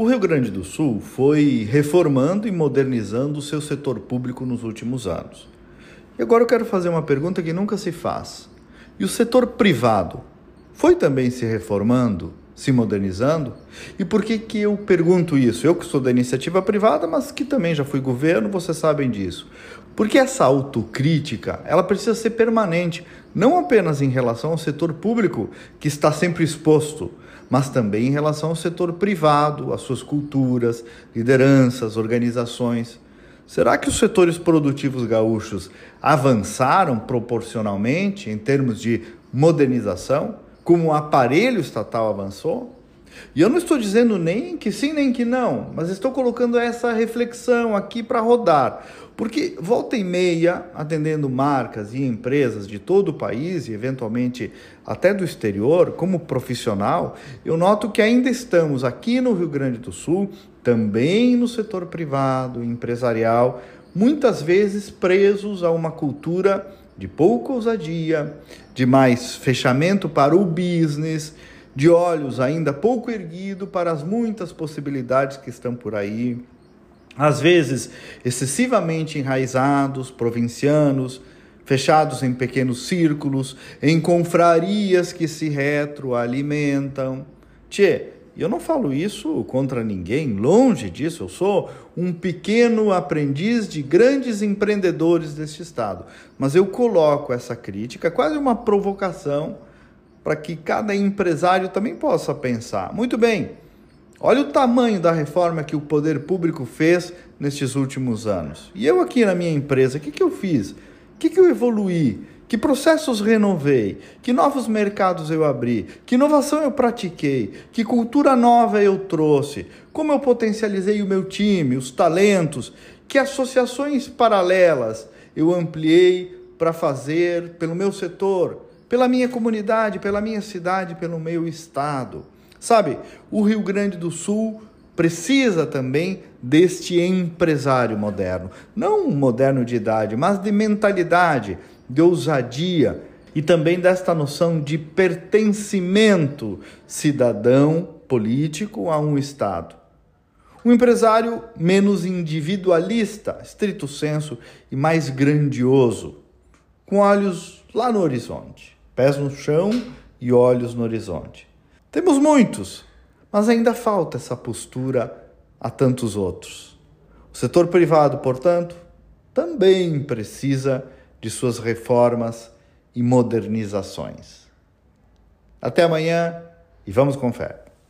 O Rio Grande do Sul foi reformando e modernizando o seu setor público nos últimos anos. E agora eu quero fazer uma pergunta que nunca se faz. E o setor privado foi também se reformando, se modernizando? E por que, que eu pergunto isso? Eu que sou da iniciativa privada, mas que também já fui governo, vocês sabem disso. Porque essa autocrítica, ela precisa ser permanente, não apenas em relação ao setor público, que está sempre exposto, mas também em relação ao setor privado, às suas culturas, lideranças, organizações. Será que os setores produtivos gaúchos avançaram proporcionalmente em termos de modernização, como o aparelho estatal avançou? E eu não estou dizendo nem que sim nem que não, mas estou colocando essa reflexão aqui para rodar. Porque volta e meia, atendendo marcas e empresas de todo o país e eventualmente até do exterior, como profissional, eu noto que ainda estamos aqui no Rio Grande do Sul, também no setor privado, empresarial, muitas vezes presos a uma cultura de pouca ousadia, de mais fechamento para o business, de olhos ainda pouco erguido para as muitas possibilidades que estão por aí às vezes excessivamente enraizados, provincianos, fechados em pequenos círculos, em confrarias que se retroalimentam. Tchê, eu não falo isso contra ninguém, longe disso, eu sou um pequeno aprendiz de grandes empreendedores deste estado. Mas eu coloco essa crítica, quase uma provocação, para que cada empresário também possa pensar. Muito bem, Olha o tamanho da reforma que o poder público fez nestes últimos anos. E eu aqui na minha empresa, o que, que eu fiz? O que, que eu evoluí? Que processos renovei? Que novos mercados eu abri? Que inovação eu pratiquei? Que cultura nova eu trouxe? Como eu potencializei o meu time, os talentos? Que associações paralelas eu ampliei para fazer pelo meu setor, pela minha comunidade, pela minha cidade, pelo meu estado? Sabe, o Rio Grande do Sul precisa também deste empresário moderno. Não moderno de idade, mas de mentalidade, de ousadia e também desta noção de pertencimento cidadão político a um Estado. Um empresário menos individualista, estrito senso, e mais grandioso, com olhos lá no horizonte, pés no chão e olhos no horizonte. Temos muitos, mas ainda falta essa postura a tantos outros. O setor privado, portanto, também precisa de suas reformas e modernizações. Até amanhã e vamos com fé.